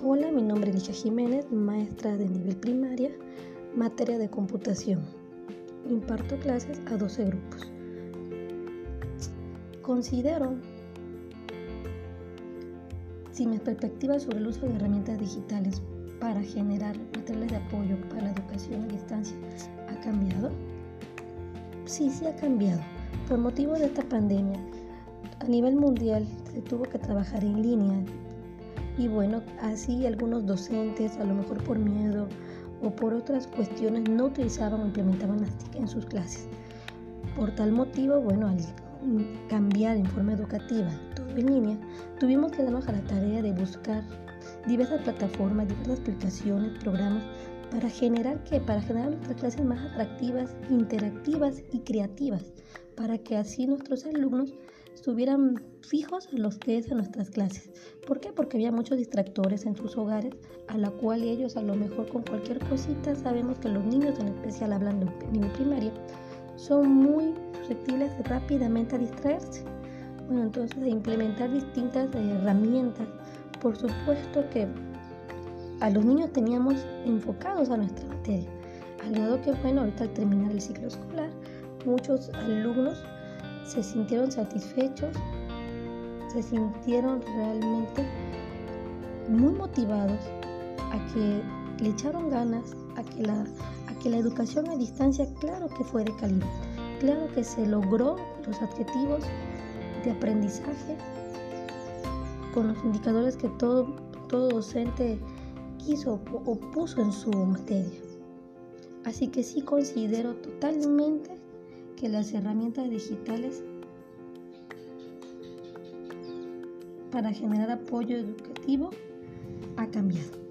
Hola, mi nombre es Licha Jiménez, maestra de nivel primaria, materia de computación. Imparto clases a 12 grupos. Considero, si mis perspectivas sobre el uso de herramientas digitales para generar materiales de apoyo para la educación a distancia ha cambiado. Sí, sí ha cambiado. Por motivo de esta pandemia, a nivel mundial se tuvo que trabajar en línea y bueno, así algunos docentes, a lo mejor por miedo o por otras cuestiones, no utilizaban o implementaban las TIC en sus clases. Por tal motivo, bueno, al cambiar en forma educativa todo en línea, tuvimos que darnos a la tarea de buscar diversas plataformas, diversas aplicaciones, programas para generar que para generar nuestras clases más atractivas, interactivas y creativas, para que así nuestros alumnos estuvieran fijos en los que es en nuestras clases. ¿Por qué? Porque había muchos distractores en sus hogares, a la cual ellos a lo mejor con cualquier cosita sabemos que los niños, en especial hablando en nivel primario, son muy susceptibles rápidamente a distraerse. Bueno, entonces implementar distintas herramientas. Por supuesto que a los niños teníamos enfocados a nuestra materia. Al grado que, bueno, ahorita al terminar el ciclo escolar, muchos alumnos se sintieron satisfechos, se sintieron realmente muy motivados a que le echaron ganas a que la, a que la educación a distancia, claro que fue de calidad, claro que se logró los adjetivos de aprendizaje con los indicadores que todo, todo docente quiso o puso en su materia. Así que sí considero totalmente que las herramientas digitales para generar apoyo educativo ha cambiado.